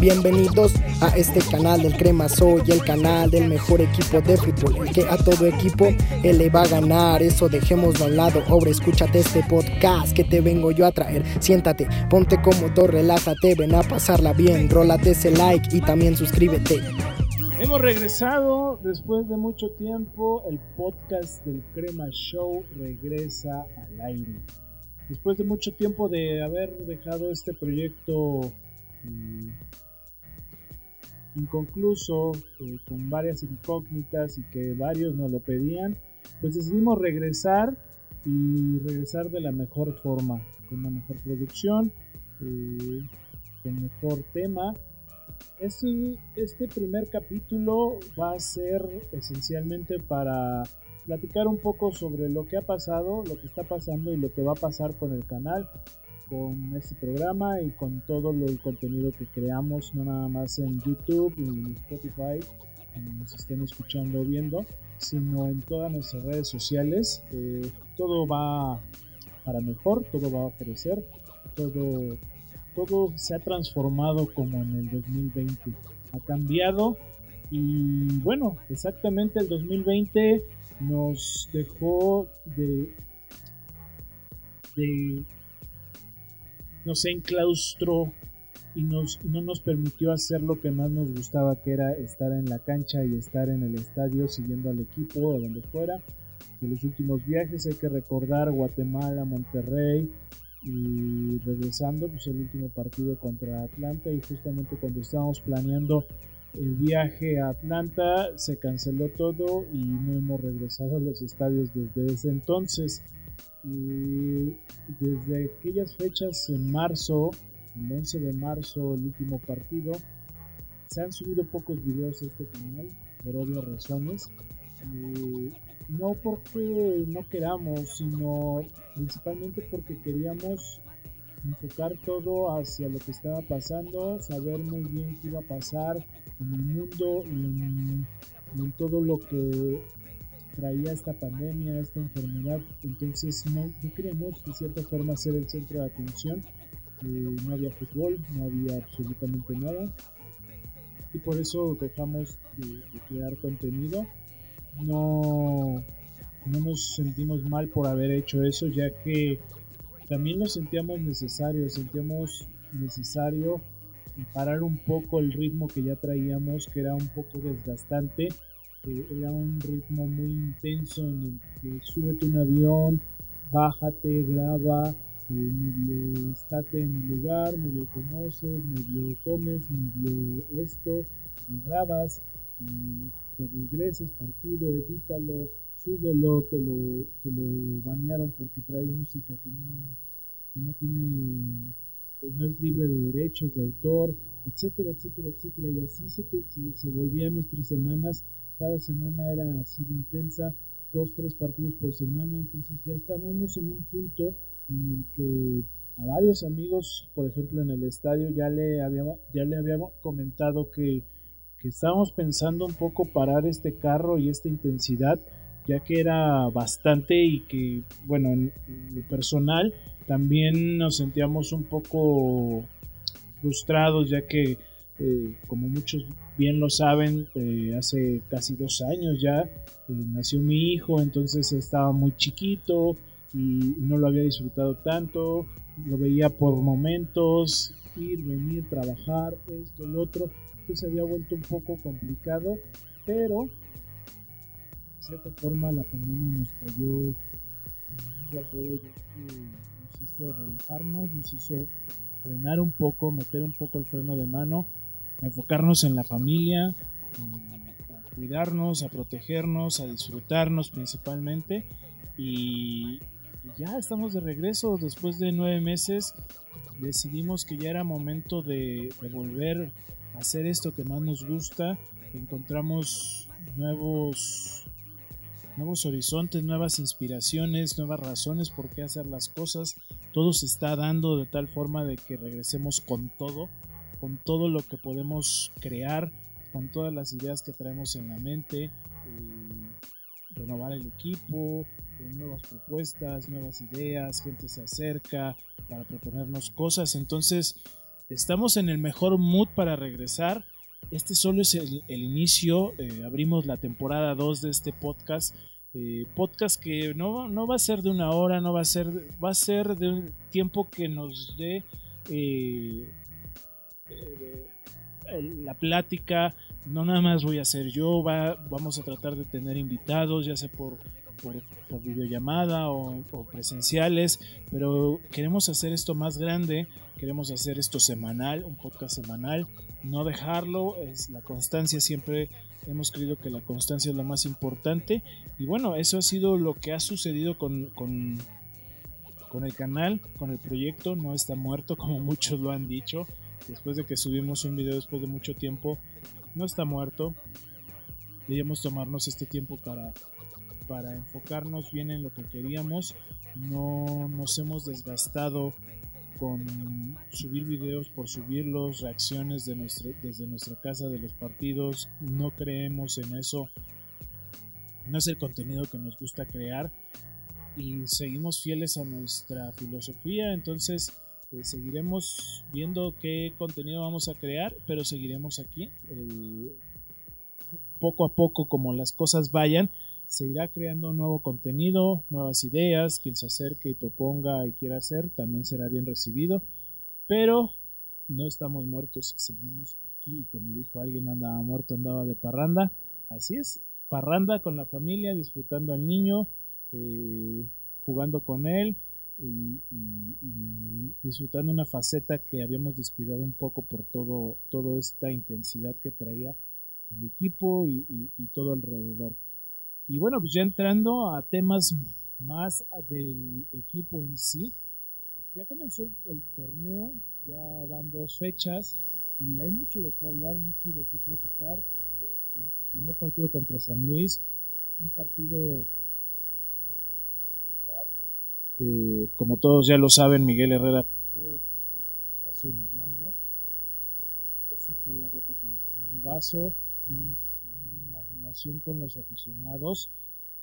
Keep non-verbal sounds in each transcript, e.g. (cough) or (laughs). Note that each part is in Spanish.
Bienvenidos a este canal del Crema Soy, el canal del mejor equipo de fútbol, que a todo equipo él le va a ganar. Eso dejémoslo a un lado. Ahora escúchate este podcast que te vengo yo a traer. Siéntate, ponte cómodo, relájate, ven a pasarla bien. Rólate ese like y también suscríbete. Hemos regresado después de mucho tiempo. El podcast del Crema Show regresa al aire. Después de mucho tiempo de haber dejado este proyecto mm, inconcluso, eh, con varias incógnitas y que varios nos lo pedían, pues decidimos regresar y regresar de la mejor forma, con una mejor producción, eh, con mejor tema. Este, este primer capítulo va a ser esencialmente para platicar un poco sobre lo que ha pasado, lo que está pasando y lo que va a pasar con el canal con este programa y con todo lo, el contenido que creamos, no nada más en YouTube y Spotify, donde nos estén escuchando o viendo, sino en todas nuestras redes sociales. Todo va para mejor, todo va a crecer, todo, todo se ha transformado como en el 2020. Ha cambiado y bueno, exactamente el 2020 nos dejó de, de nos enclaustró y nos, no nos permitió hacer lo que más nos gustaba, que era estar en la cancha y estar en el estadio siguiendo al equipo o donde fuera. De los últimos viajes hay que recordar Guatemala, Monterrey y regresando pues el último partido contra Atlanta y justamente cuando estábamos planeando el viaje a Atlanta se canceló todo y no hemos regresado a los estadios desde ese entonces. Y desde aquellas fechas en marzo, el 11 de marzo, el último partido, se han subido pocos videos a este canal por obvias razones. no porque no queramos, sino principalmente porque queríamos enfocar todo hacia lo que estaba pasando, saber muy bien qué iba a pasar en el mundo y en todo lo que traía esta pandemia, esta enfermedad, entonces no, queríamos de cierta forma ser el centro de atención, eh, no había fútbol, no había absolutamente nada. Y por eso dejamos de, crear contenido. No, no nos sentimos mal por haber hecho eso, ya que también nos sentíamos necesario, sentíamos necesario parar un poco el ritmo que ya traíamos, que era un poco desgastante era un ritmo muy intenso en el que súbete un avión, bájate, graba, eh, medio estate en el lugar, medio conoces, medio comes, medio esto, y grabas, te regreses, partido, edítalo, súbelo, te lo, te lo banearon porque trae música que no, que no tiene, no es libre de derechos de autor, etcétera, etcétera, etcétera, y así se, se, se volvían nuestras semanas cada semana era así de intensa, dos, tres partidos por semana, entonces ya estábamos en un punto en el que a varios amigos, por ejemplo en el estadio, ya le habíamos, ya le habíamos comentado que, que estábamos pensando un poco parar este carro y esta intensidad, ya que era bastante y que, bueno, en lo personal también nos sentíamos un poco frustrados, ya que eh, como muchos bien lo saben, eh, hace casi dos años ya eh, nació mi hijo, entonces estaba muy chiquito y no lo había disfrutado tanto, lo veía por momentos, ir, venir, trabajar, esto, el otro, entonces había vuelto un poco complicado, pero de cierta forma la pandemia nos cayó nos hizo relajarnos, nos hizo frenar un poco, meter un poco el freno de mano enfocarnos en la familia, a cuidarnos, a protegernos, a disfrutarnos principalmente. Y, ya estamos de regreso después de nueve meses. Decidimos que ya era momento de, volver a hacer esto que más nos gusta. Encontramos nuevos nuevos horizontes, nuevas inspiraciones, nuevas razones por qué hacer las cosas. Todo se está dando de tal forma de que regresemos con todo con todo lo que podemos crear, con todas las ideas que traemos en la mente, eh, renovar el equipo, eh, nuevas propuestas, nuevas ideas, gente se acerca para proponernos cosas. Entonces, estamos en el mejor mood para regresar. Este solo es el, inicio, eh, abrimos la temporada 2 de este podcast. Podcast que no, no, va a ser de una hora, no va a ser, va a ser de un tiempo que nos dé la plática. No nada más voy a hacer yo, va, vamos a tratar de tener invitados, ya sea por por, videollamada o, presenciales, pero queremos hacer esto más grande, queremos hacer esto semanal, un podcast semanal, no dejarlo, es la constancia siempre hemos creído que la constancia es lo más importante y bueno, eso ha sido lo que ha sucedido con, con el canal, con el proyecto, no está muerto como (laughs) muchos lo han dicho, después de que subimos un video después de mucho tiempo, no está muerto, Debíamos tomarnos este tiempo para para enfocarnos bien en lo que queríamos. No nos hemos desgastado con subir videos por subirlos, reacciones de desde nuestra casa de los partidos. No creemos en eso. No es el contenido que nos gusta crear y seguimos fieles a nuestra filosofía. Entonces seguiremos viendo qué contenido vamos a crear, pero seguiremos aquí. Poco a poco como las cosas vayan se irá creando nuevo contenido, nuevas ideas, quien se acerque y proponga y quiera hacer también será bien recibido, pero no estamos muertos, seguimos aquí, como dijo alguien, andaba muerto, andaba de parranda, así es, parranda con la familia, disfrutando al niño, eh, jugando con él y, disfrutando una faceta que habíamos descuidado un poco por todo, toda esta intensidad que traía el equipo y todo alrededor. Y bueno, pues ya entrando a temas más del equipo en sí, ya comenzó el torneo, ya van dos fechas y hay mucho de qué hablar, mucho de qué platicar. El primer partido contra San Luis, un partido eh, como todos ya lo saben, Miguel Herrera fue después del fracaso en Orlando. Eso fue la gota que me tomó el vaso. Bien la relación con los aficionados.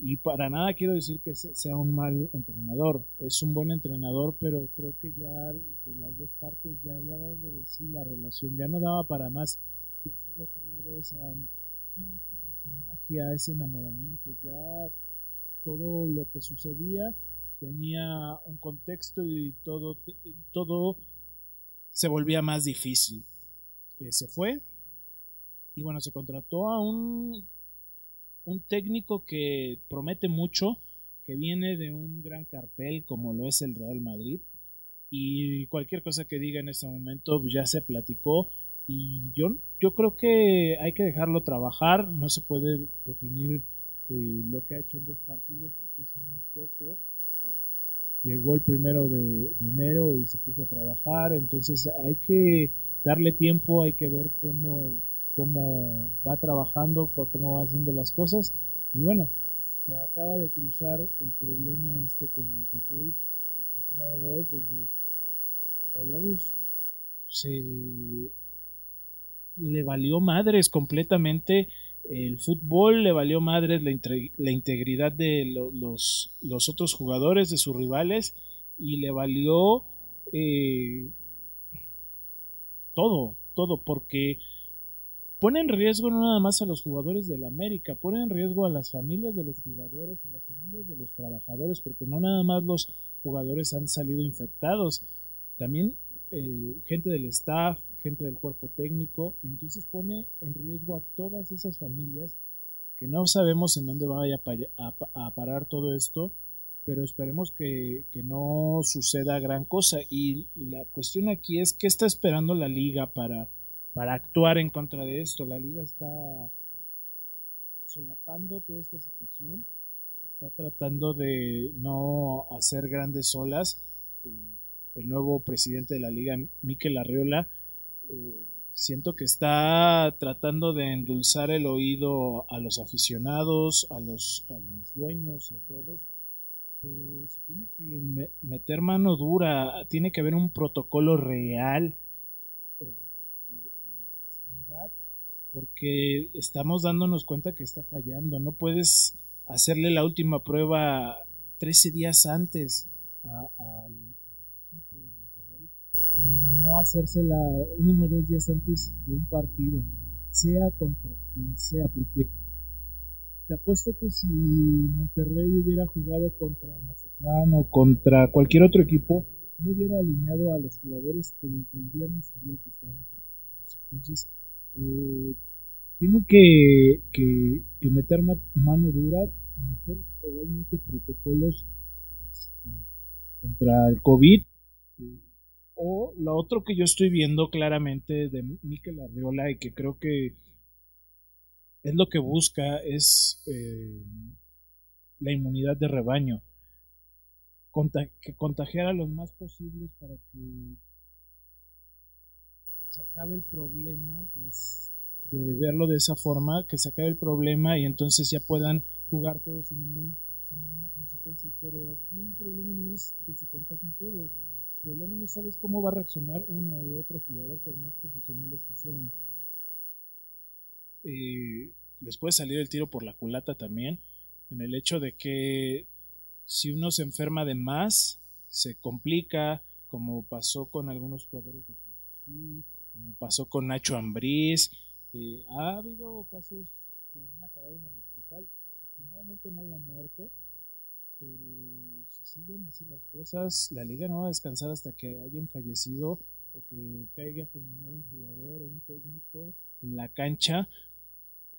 Y para nada quiero decir que sea un mal entrenador. Es un buen entrenador, pero creo que ya de las dos partes ya había dado de sí la relación. Ya no daba para más. Ya se había acabado esa química, esa magia, ese enamoramiento. Ya todo lo que sucedía tenía un contexto y todo, todo se volvía más difícil. Eh, se fue, y bueno, se contrató a un, un técnico que promete mucho, que viene de un gran cartel como lo es el Real Madrid. Y cualquier cosa que diga en este momento pues, ya se platicó. Y yo, yo creo que hay que dejarlo trabajar. No se puede definir eh, lo que ha hecho en dos partidos porque es muy poco. Llegó el primero de, enero y se puso a trabajar. Entonces hay que darle tiempo, hay que ver cómo, cómo va trabajando, cómo va haciendo las cosas. Y bueno, se acaba de cruzar el problema este con Monterrey la jornada 2, donde Rayados se le valió madres completamente el fútbol, le valió madres la, integridad de los, los, otros jugadores, de sus rivales, y le valió eh, todo, todo, porque pone en riesgo no nada más a los jugadores del América, pone en riesgo a las familias de los jugadores, a las familias de los trabajadores, porque no nada más los jugadores han salido infectados, también eh, gente del staff, gente del cuerpo técnico, y entonces pone en riesgo a todas esas familias que no sabemos en dónde vaya a, parar todo esto, pero esperemos que, no suceda gran cosa. y la cuestión aquí es qué está esperando la liga para para actuar en contra de esto. La liga está solapando toda esta situación, está tratando de no hacer grandes olas. Eh, el nuevo presidente de la liga, Miquel Arriola, eh, siento que está tratando de endulzar el oído a los aficionados, a los, a los dueños y a todos, pero se tiene que meter mano dura, tiene que haber un protocolo real porque estamos dándonos cuenta que está fallando. No puedes hacerle la última prueba 13 días antes al de no hacérsela uno o dos días antes de un partido, sea contra quien sea, porque te apuesto que si Monterrey hubiera jugado contra Mazatlán o contra cualquier otro equipo, no hubiera alineado a los jugadores que desde el viernes sabía que estaban Entonces, eh, tiene que, que, meter mano dura, meter realmente protocolos este, contra el COVID. O lo otro que yo estoy viendo claramente de Mikel Arriola y que creo que es lo que busca es eh, la inmunidad de rebaño. que contagiar a los más posibles para que se acabe el problema pues, de verlo de esa forma, que se acabe el problema y entonces ya puedan jugar todos sin, ninguna consecuencia. Pero aquí el problema no es que se contagien todos. Problema no sabes cómo va a reaccionar uno u otro jugador, por más profesionales que sean. Eh, les puede salir el tiro por la culata también, en el hecho de que si uno se enferma de más, se complica, como pasó con algunos jugadores de Cruz como pasó con Nacho Ambriz, ha habido casos que han acabado en el hospital. Afortunadamente nadie ha muerto, pero si siguen así las cosas, la liga no va a descansar hasta que hayan fallecido o que caiga fulminado un jugador o un técnico en la cancha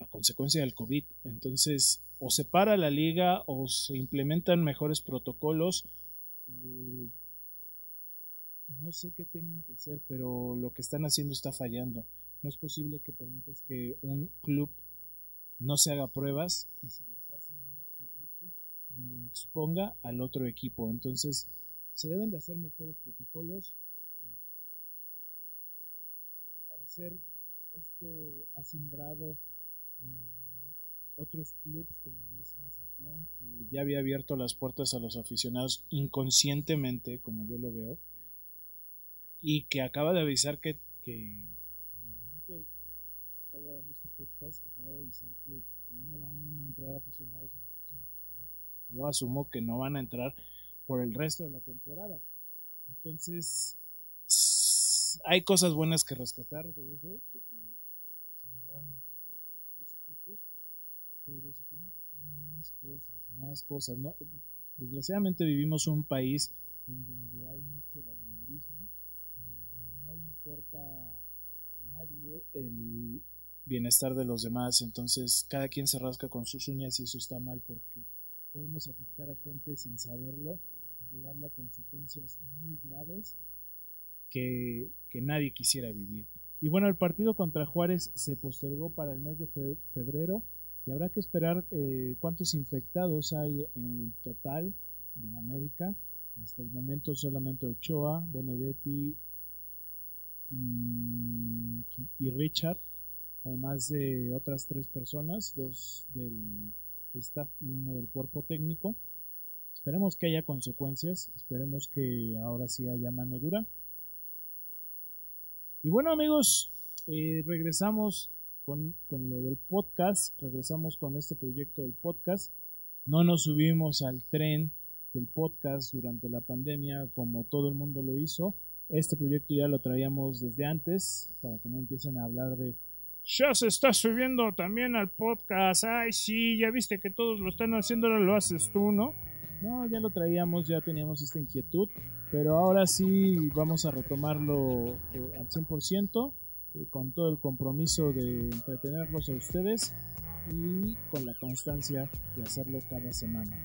a consecuencia del COVID. Entonces, o se para la liga o se implementan mejores protocolos. No sé qué tengan que hacer, pero lo que están haciendo está fallando. No es posible que permitas que un club no se haga pruebas y si las hace no las publique exponga al otro equipo. Entonces, se deben de hacer mejores protocolos. Al parecer, esto ha simbrado en otros clubes como es Mazatlán, que ya había abierto las puertas a los aficionados inconscientemente, como yo lo veo, y que acaba de avisar que, que está grabando este podcast, acaba de avisar que ya no van a entrar aficionados en la. Yo asumo que no van a entrar por el resto de la temporada. Entonces, hay cosas buenas que rescatar de eso, de que otros equipos, pero se tienen que hacer más cosas, más cosas. ¿no? Desgraciadamente vivimos un país en donde hay mucho valemadrismo, donde no importa a nadie el bienestar de los demás, entonces cada quien se rasca con sus uñas y eso está mal porque podemos afectar a gente sin saberlo y llevarlo a consecuencias muy graves que, nadie quisiera vivir. Y bueno, el partido contra Juárez se postergó para el mes de febrero y habrá que esperar eh, cuántos infectados hay en total en América. Hasta el momento solamente Ochoa, Benedetti y Richard además de otras tres personas, dos del staff y uno del cuerpo técnico. Esperemos que haya consecuencias, esperemos que ahora sí haya mano dura. Y bueno amigos, eh, regresamos con, con, lo del podcast, regresamos con este proyecto del podcast. No nos subimos al tren del podcast durante la pandemia como todo el mundo lo hizo. Este proyecto ya lo traíamos desde antes para que no empiecen a hablar de ya se está subiendo también al podcast. Ay, sí, ya viste que todos lo están haciendo, ahora lo haces tú, ¿no? No, ya lo traíamos, ya teníamos esta inquietud, pero ahora sí vamos a retomarlo eh, al 100%, eh, con todo el compromiso de entretenerlos a ustedes y con la constancia de hacerlo cada semana.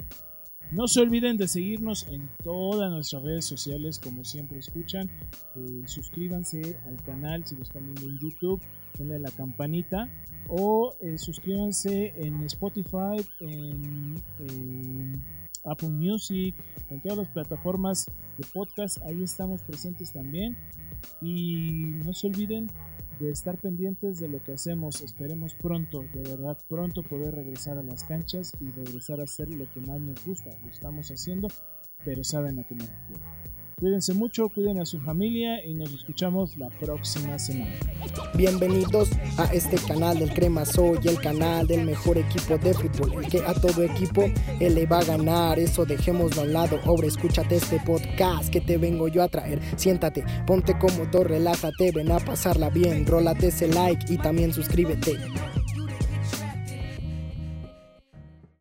No se olviden de seguirnos en todas nuestras redes sociales, como siempre escuchan. Eh, suscríbanse al canal si lo están viendo en YouTube denle la campanita o eh, suscríbanse en Spotify, en, Apple Music, en todas las plataformas de podcast, ahí estamos presentes también. Y no se olviden de estar pendientes de lo que hacemos. Esperemos pronto, de verdad, pronto poder regresar a las canchas y regresar a hacer lo que más nos gusta. Lo estamos haciendo, pero saben a qué me refiero. Cuídense mucho, cuiden a su familia y nos escuchamos la próxima semana. Bienvenidos a este canal del Crema Soy, el canal del mejor equipo de fútbol, el que a todo equipo él le va a ganar. Eso dejémoslo al lado. Ahora escúchate este podcast que te vengo yo a traer. Siéntate, ponte cómodo, relájate, ven a pasarla bien. Rólate ese like y también suscríbete.